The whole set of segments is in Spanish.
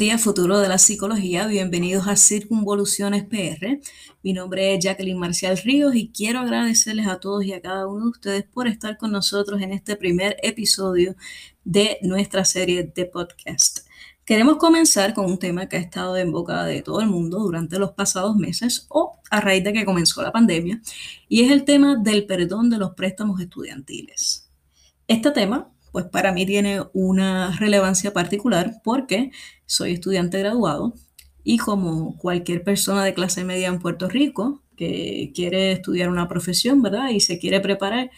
Días, futuro de la psicología. Bienvenidos a Circunvoluciones PR. Mi nombre es Jacqueline Marcial Ríos y quiero agradecerles a todos y a cada uno de ustedes por estar con nosotros en este primer episodio de nuestra serie de podcast. Queremos comenzar con un tema que ha estado en boca de todo el mundo durante los pasados meses o a raíz de que comenzó la pandemia, y es el tema del perdón de los préstamos estudiantiles. Este tema pues para mí tiene una relevancia particular porque soy estudiante graduado y como cualquier persona de clase media en Puerto Rico que quiere estudiar una profesión, ¿verdad? Y se quiere preparar,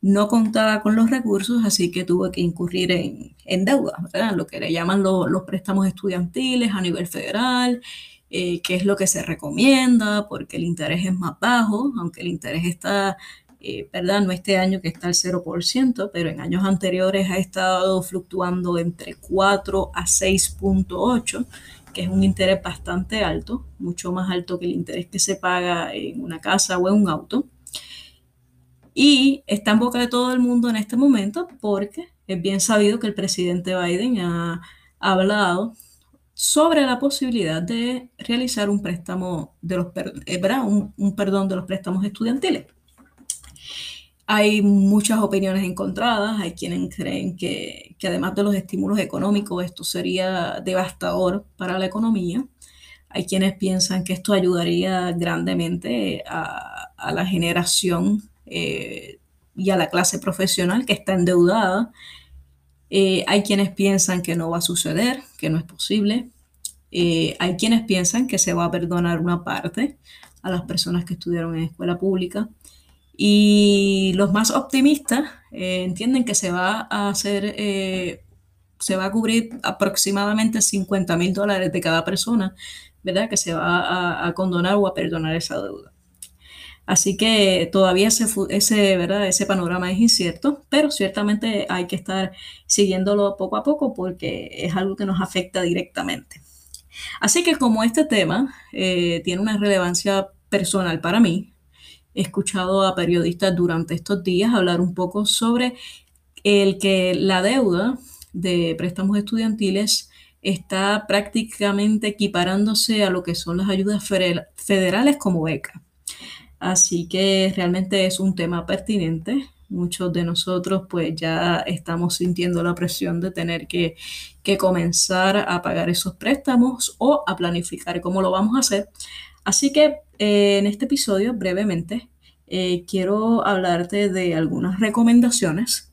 no contaba con los recursos, así que tuve que incurrir en, deuda, ¿verdad? Lo que le llaman los préstamos estudiantiles a nivel federal, eh, qué es lo que se recomienda, porque el interés es más bajo, aunque el interés está eh, ¿verdad? No este año que está al 0%, pero en años anteriores ha estado fluctuando entre 4 a 6.8, que es un interés bastante alto, mucho más alto que el interés que se paga en una casa o en un auto. Y está en boca de todo el mundo en este momento porque es bien sabido que el presidente Biden ha, hablado sobre la posibilidad de realizar un préstamo de los, eh, un perdón de los préstamos estudiantiles. Hay muchas opiniones encontradas, hay quienes creen que, además de los estímulos económicos esto sería devastador para la economía. Hay quienes piensan que esto ayudaría grandemente a, la generación eh, y a la clase profesional que está endeudada. Eh, hay quienes piensan que no va a suceder, que no es posible. Eh, hay quienes piensan que se va a perdonar una parte a las personas que estudiaron en escuela pública. Y los más optimistas eh, entienden que se va a hacer, eh, se va a cubrir aproximadamente 50 mil dólares de cada persona, ¿verdad? Que se va a, condonar o a perdonar esa deuda. Así que todavía ese, ese, ¿verdad? ese panorama es incierto, pero ciertamente hay que estar siguiéndolo poco a poco porque es algo que nos afecta directamente. Así que como este tema eh, tiene una relevancia personal para mí, he escuchado a periodistas durante estos días hablar un poco sobre el que la deuda de préstamos estudiantiles está prácticamente equiparándose a lo que son las ayudas federales como beca. Así que realmente es un tema pertinente. Muchos de nosotros pues ya estamos sintiendo la presión de tener que, que comenzar a pagar esos préstamos o a planificar cómo lo vamos a hacer. Así que en este episodio, brevemente, eh, quiero hablarte de algunas recomendaciones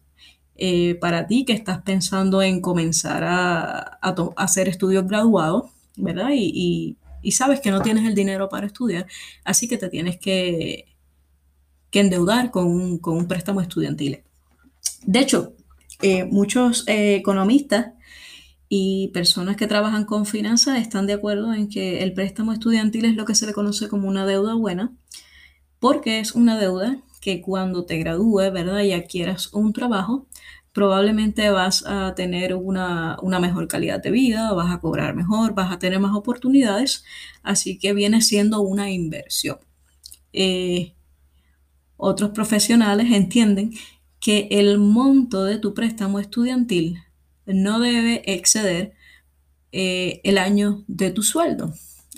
eh, para ti que estás pensando en comenzar a, hacer estudios graduados, ¿verdad? Y, sabes que no tienes el dinero para estudiar, así que te tienes que, endeudar con un, préstamo estudiantil. De hecho, muchos economistas y personas que trabajan con finanzas están de acuerdo en que el préstamo estudiantil es lo que se le conoce como una deuda buena, porque es una deuda que cuando te gradúes, ¿verdad? Y adquieras un trabajo, probablemente vas a tener una, mejor calidad de vida, vas a cobrar mejor, vas a tener más oportunidades, así que viene siendo una inversión. Eh, otros profesionales entienden que el monto de tu préstamo estudiantil no debe exceder eh, el año de tu sueldo.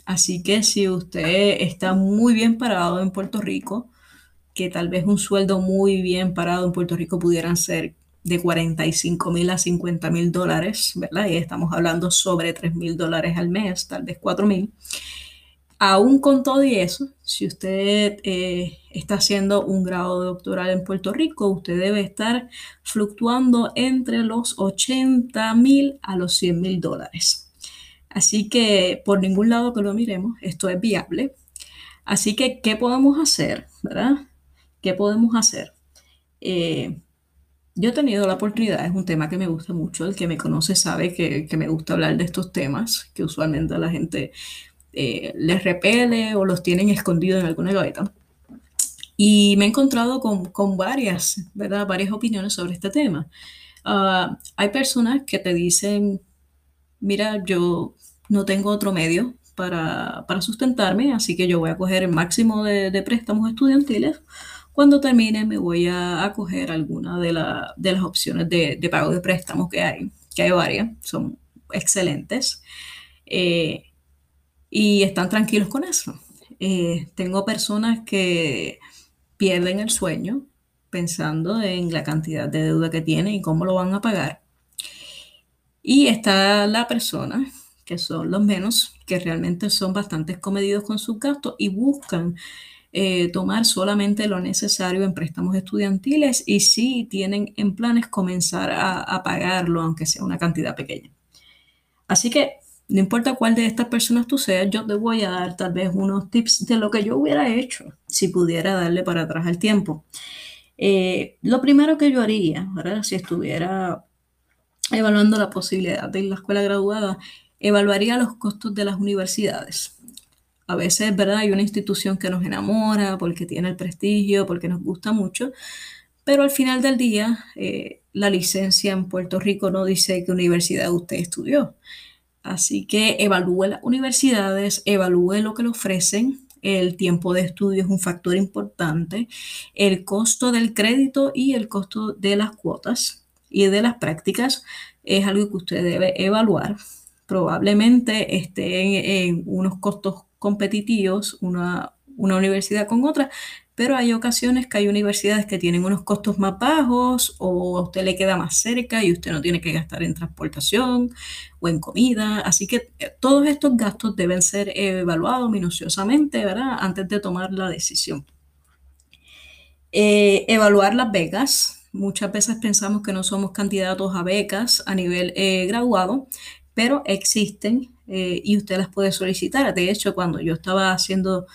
Así que si usted está muy bien parado en Puerto Rico, que tal vez un sueldo muy bien parado en Puerto Rico pudieran ser de 45 mil a 50 mil dólares, ¿verdad? Y estamos hablando sobre 3 mil dólares al mes, tal vez 4 mil. Aún con todo y eso, si usted eh, está haciendo un grado doctoral en Puerto Rico, usted debe estar fluctuando entre los 80 mil a los 100 mil dólares. Así que por ningún lado que lo miremos, esto es viable. Así que, ¿qué podemos hacer? ¿Verdad? ¿Qué podemos hacer? Eh, yo he tenido la oportunidad, es un tema que me gusta mucho, el que me conoce sabe que, que me gusta hablar de estos temas, que usualmente la gente eh, les repele o los tienen escondidos en alguna gaveta. Y me he encontrado con, varias, ¿verdad? Varias opiniones sobre este tema. Ah, hay personas que te dicen, mira, yo no tengo otro medio para, sustentarme, así que yo voy a coger el máximo de, préstamos estudiantiles. Cuando termine me voy a, coger alguna de, las opciones de, de, pago de préstamos que hay, que hay varias, son excelentes eh, y están tranquilos con eso. Eh, tengo personas que pierden el sueño pensando en la cantidad de deuda que tienen y cómo lo van a pagar. Y está la persona, que son los menos, que realmente son bastante comedidos con sus gastos y buscan eh, tomar solamente lo necesario en préstamos estudiantiles y si tienen en planes comenzar a, pagarlo, aunque sea una cantidad pequeña. Así que no importa cuál de estas personas tú seas, yo te voy a dar tal vez unos tips de lo que yo hubiera hecho si pudiera darle para atrás el tiempo. Eh, lo primero que yo haría, si estuviera evaluando la posibilidad de ir a la escuela graduada, evaluaría los costos de las universidades a veces, ¿verdad? Hay una institución que nos enamora porque tiene el prestigio, porque nos gusta mucho, pero al final del día, eh, la licencia en Puerto Rico no dice qué universidad usted estudió. Así que evalúe las universidades, evalúe lo que le ofrecen. El tiempo de estudio es un factor importante. El costo del crédito y el costo de las cuotas y de las prácticas es algo que usted debe evaluar. Probablemente esté en unos costos competitivos una, universidad con otra, pero hay ocasiones que hay universidades que tienen unos costos más bajos o a usted le queda más cerca y usted no tiene que gastar en transportación o en comida. Así que eh, todos estos gastos deben ser evaluados minuciosamente, ¿verdad? Antes de tomar la decisión. Eh, evaluar las becas. Muchas veces pensamos que no somos candidatos a becas a nivel eh, graduado, pero existen y usted las puede solicitar. De hecho, cuando yo estaba haciendo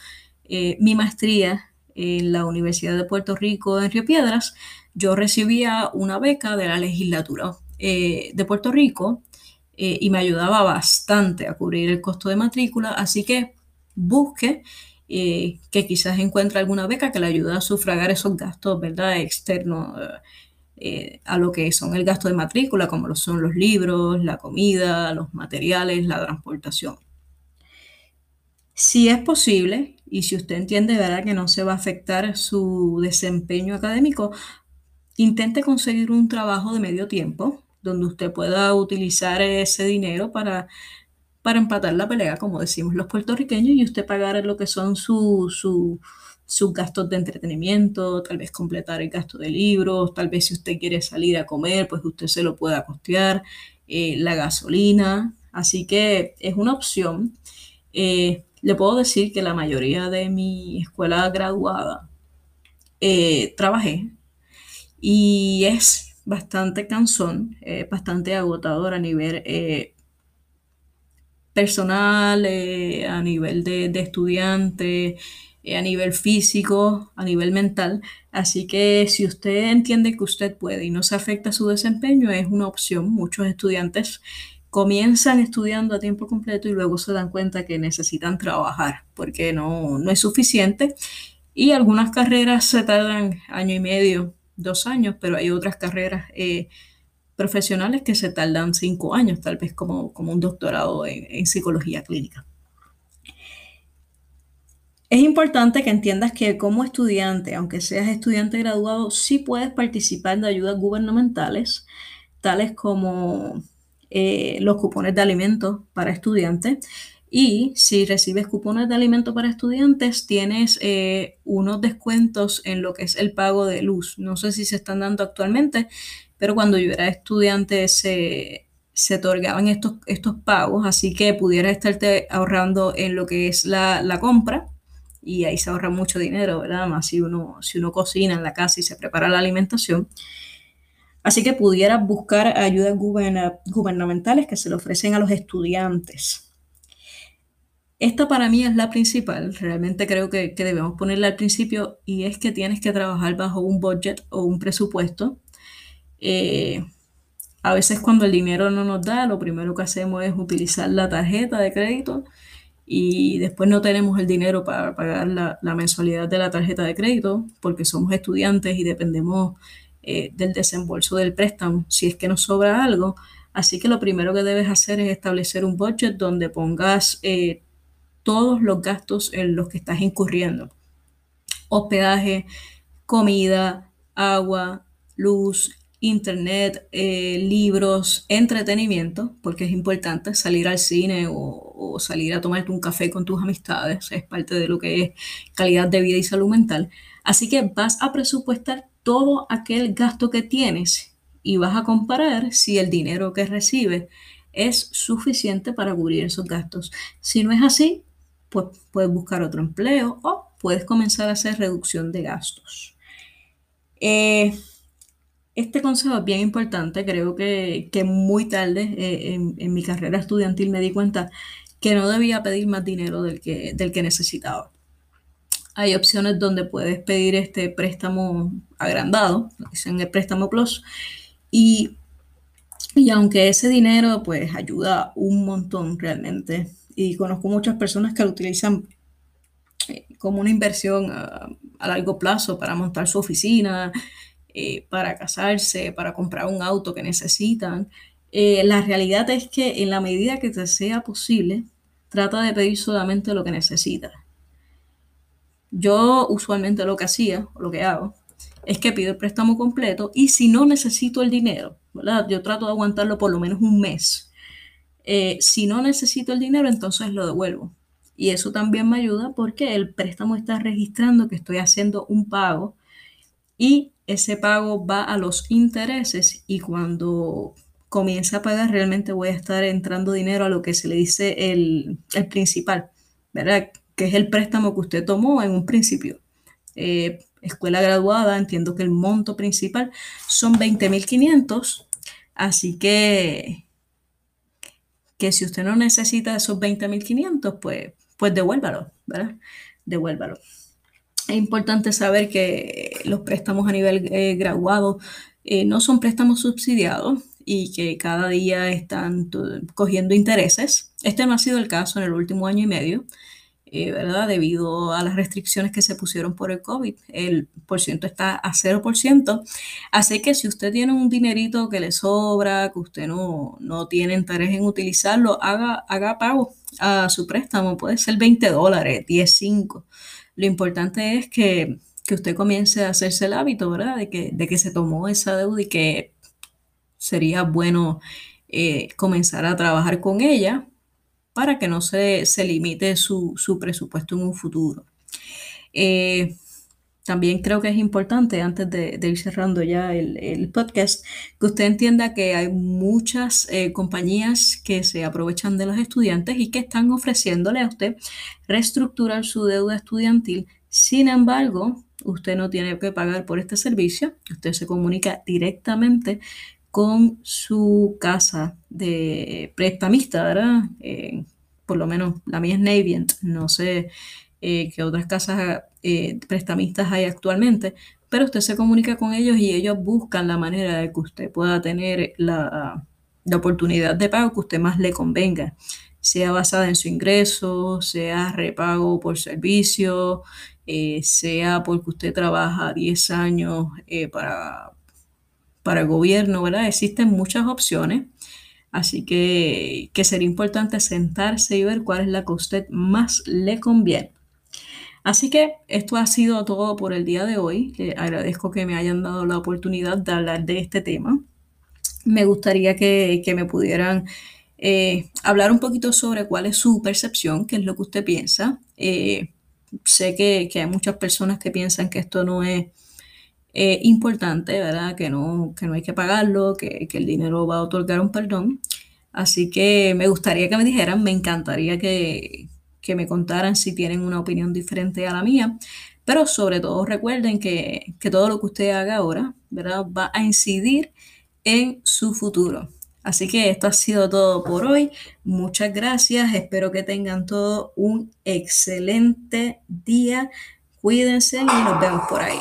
mi maestría en la Universidad de Puerto Rico en Río Piedras, yo recibía una beca de la legislatura eh, de Puerto Rico y me ayudaba bastante a cubrir el costo de matrícula, así que busque que quizás encuentre alguna beca que le ayude a sufragar esos gastos, ¿verdad?, externos eh, a lo que son el gasto de matrícula, como lo son los libros, la comida, los materiales, la transportación. Si es posible, y si usted entiende ¿verdad? que no se va a afectar su desempeño académico, intente conseguir un trabajo de medio tiempo donde usted pueda utilizar ese dinero para, para empatar la pelea, como decimos los puertorriqueños, y usted pagar lo que son su, su sus gastos de entretenimiento, tal vez completar el gasto de libros, tal vez si usted quiere salir a comer, pues usted se lo pueda costear, eh, la gasolina, así que es una opción. Eh, le puedo decir que la mayoría de mi escuela graduada eh, trabajé y es bastante cansón, bastante agotador a nivel personal, a nivel de, de estudiante, eh, a nivel físico, a nivel mental. Así que si usted entiende que usted puede y no se afecta su desempeño, es una opción. Muchos estudiantes comienzan estudiando a tiempo completo y luego se dan cuenta que necesitan trabajar porque no, no es suficiente. Y algunas carreras se tardan año y medio, dos años, pero hay otras carreras eh, profesionales que se tardan cinco años, tal vez como, como un doctorado en psicología clínica. Es importante que entiendas que como estudiante, aunque seas estudiante graduado, sí puedes participar de ayudas gubernamentales, tales como eh, los cupones de alimentos para estudiantes. Y si recibes cupones de alimentos para estudiantes, tienes eh, unos descuentos en lo que es el pago de luz. No sé si se están dando actualmente, pero cuando yo era estudiante se, se otorgaban estos, estos pagos, así que pudieras estarte ahorrando en lo que es la, la compra y ahí se ahorra mucho dinero, ¿verdad? Más si uno, si uno cocina en la casa y se prepara la alimentación. Así que pudiera buscar ayudas gubernamentales que se le ofrecen a los estudiantes. Esta para mí es la principal, realmente creo que, debemos ponerla al principio y es que tienes que trabajar bajo un budget o un presupuesto. Eh, a veces cuando el dinero no nos da, lo primero que hacemos es utilizar la tarjeta de crédito y después no tenemos el dinero para pagar la, mensualidad de la tarjeta de crédito porque somos estudiantes y dependemos eh, del desembolso del préstamo si es que nos sobra algo. Así que lo primero que debes hacer es establecer un budget donde pongas eh, todos los gastos en los que estás incurriendo. Hospedaje, comida, agua, luz, internet, eh, libros, entretenimiento, porque es importante salir al cine o, o, salir a tomarte un café con tus amistades, es parte de lo que es calidad de vida y salud mental. Así que vas a presupuestar todo aquel gasto que tienes y vas a comparar si el dinero que recibes es suficiente para cubrir esos gastos. Si no es así, pues puedes buscar otro empleo o puedes comenzar a hacer reducción de gastos. Eh, este consejo es bien importante, creo que, que muy tarde eh, en, mi carrera estudiantil me di cuenta que no debía pedir más dinero del que, del que necesitaba. Hay opciones donde puedes pedir este préstamo agrandado, dicen el préstamo plus, y, y aunque ese dinero pues ayuda un montón realmente, y conozco muchas personas que lo utilizan eh, como una inversión a, a largo plazo para montar su oficina, eh, para casarse, para comprar un auto que necesitan. Eh, la realidad es que en la medida que te sea posible, trata de pedir solamente lo que necesitas. Yo usualmente lo que hacía, lo que hago, es que pido el préstamo completo y si no necesito el dinero, ¿verdad? Yo trato de aguantarlo por lo menos un mes. Eh, si no necesito el dinero, entonces lo devuelvo. Y eso también me ayuda porque el préstamo está registrando que estoy haciendo un pago y ese pago va a los intereses y cuando comience a pagar realmente voy a estar entrando dinero a lo que se le dice el, principal, ¿verdad? Que es el préstamo que usted tomó en un principio. Eh, escuela graduada, entiendo que el monto principal son 20.500, así que, que si usted no necesita esos 20.500, pues, pues devuélvalo, ¿verdad? Devuélvalo. Es importante saber que los préstamos a nivel eh, graduado eh, no son préstamos subsidiados y que cada día están cogiendo intereses. Este no ha sido el caso en el último año y medio, eh, ¿verdad? Debido a las restricciones que se pusieron por el COVID. El por ciento está a 0%. Así que si usted tiene un dinerito que le sobra, que usted no, no tiene interés en utilizarlo, haga, haga pago a su préstamo. Puede ser 20 dólares, 10, 5. Lo importante es que, usted comience a hacerse el hábito, ¿verdad? De que, de que se tomó esa deuda y que sería bueno eh, comenzar a trabajar con ella para que no se, se limite su, presupuesto en un futuro. Eh, también creo que es importante, antes de, ir cerrando ya el, podcast, que usted entienda que hay muchas eh, compañías que se aprovechan de los estudiantes y que están ofreciéndole a usted reestructurar su deuda estudiantil. Sin embargo, usted no tiene que pagar por este servicio. Usted se comunica directamente con su casa de prestamista, ¿verdad? Eh, por lo menos la mía es Navient, no sé eh, qué otras casas eh, prestamistas hay actualmente, pero usted se comunica con ellos y ellos buscan la manera de que usted pueda tener la, oportunidad de pago que usted más le convenga, sea basada en su ingreso, sea repago por servicio, sea porque usted trabaja 10 años para, para el gobierno, ¿verdad? Existen muchas opciones. Así que, que sería importante sentarse y ver cuál es la que a usted más le conviene. Así que esto ha sido todo por el día de hoy. Agradezco que me hayan dado la oportunidad de hablar de este tema. Me gustaría que, me pudieran eh, hablar un poquito sobre cuál es su percepción, qué es lo que usted piensa. Eh, sé que, que hay muchas personas que piensan que esto no es importante, ¿verdad? Que no, que no hay que pagarlo, que, el dinero va a otorgar un perdón. Así que me gustaría que me dijeran, me encantaría que, me contaran si tienen una opinión diferente a la mía, pero sobre todo recuerden que, que todo lo que usted haga ahora, ¿verdad? Va a incidir en su futuro. Así que esto ha sido todo por hoy. Muchas gracias. Espero que tengan todo un excelente día. Cuídense y nos vemos por ahí.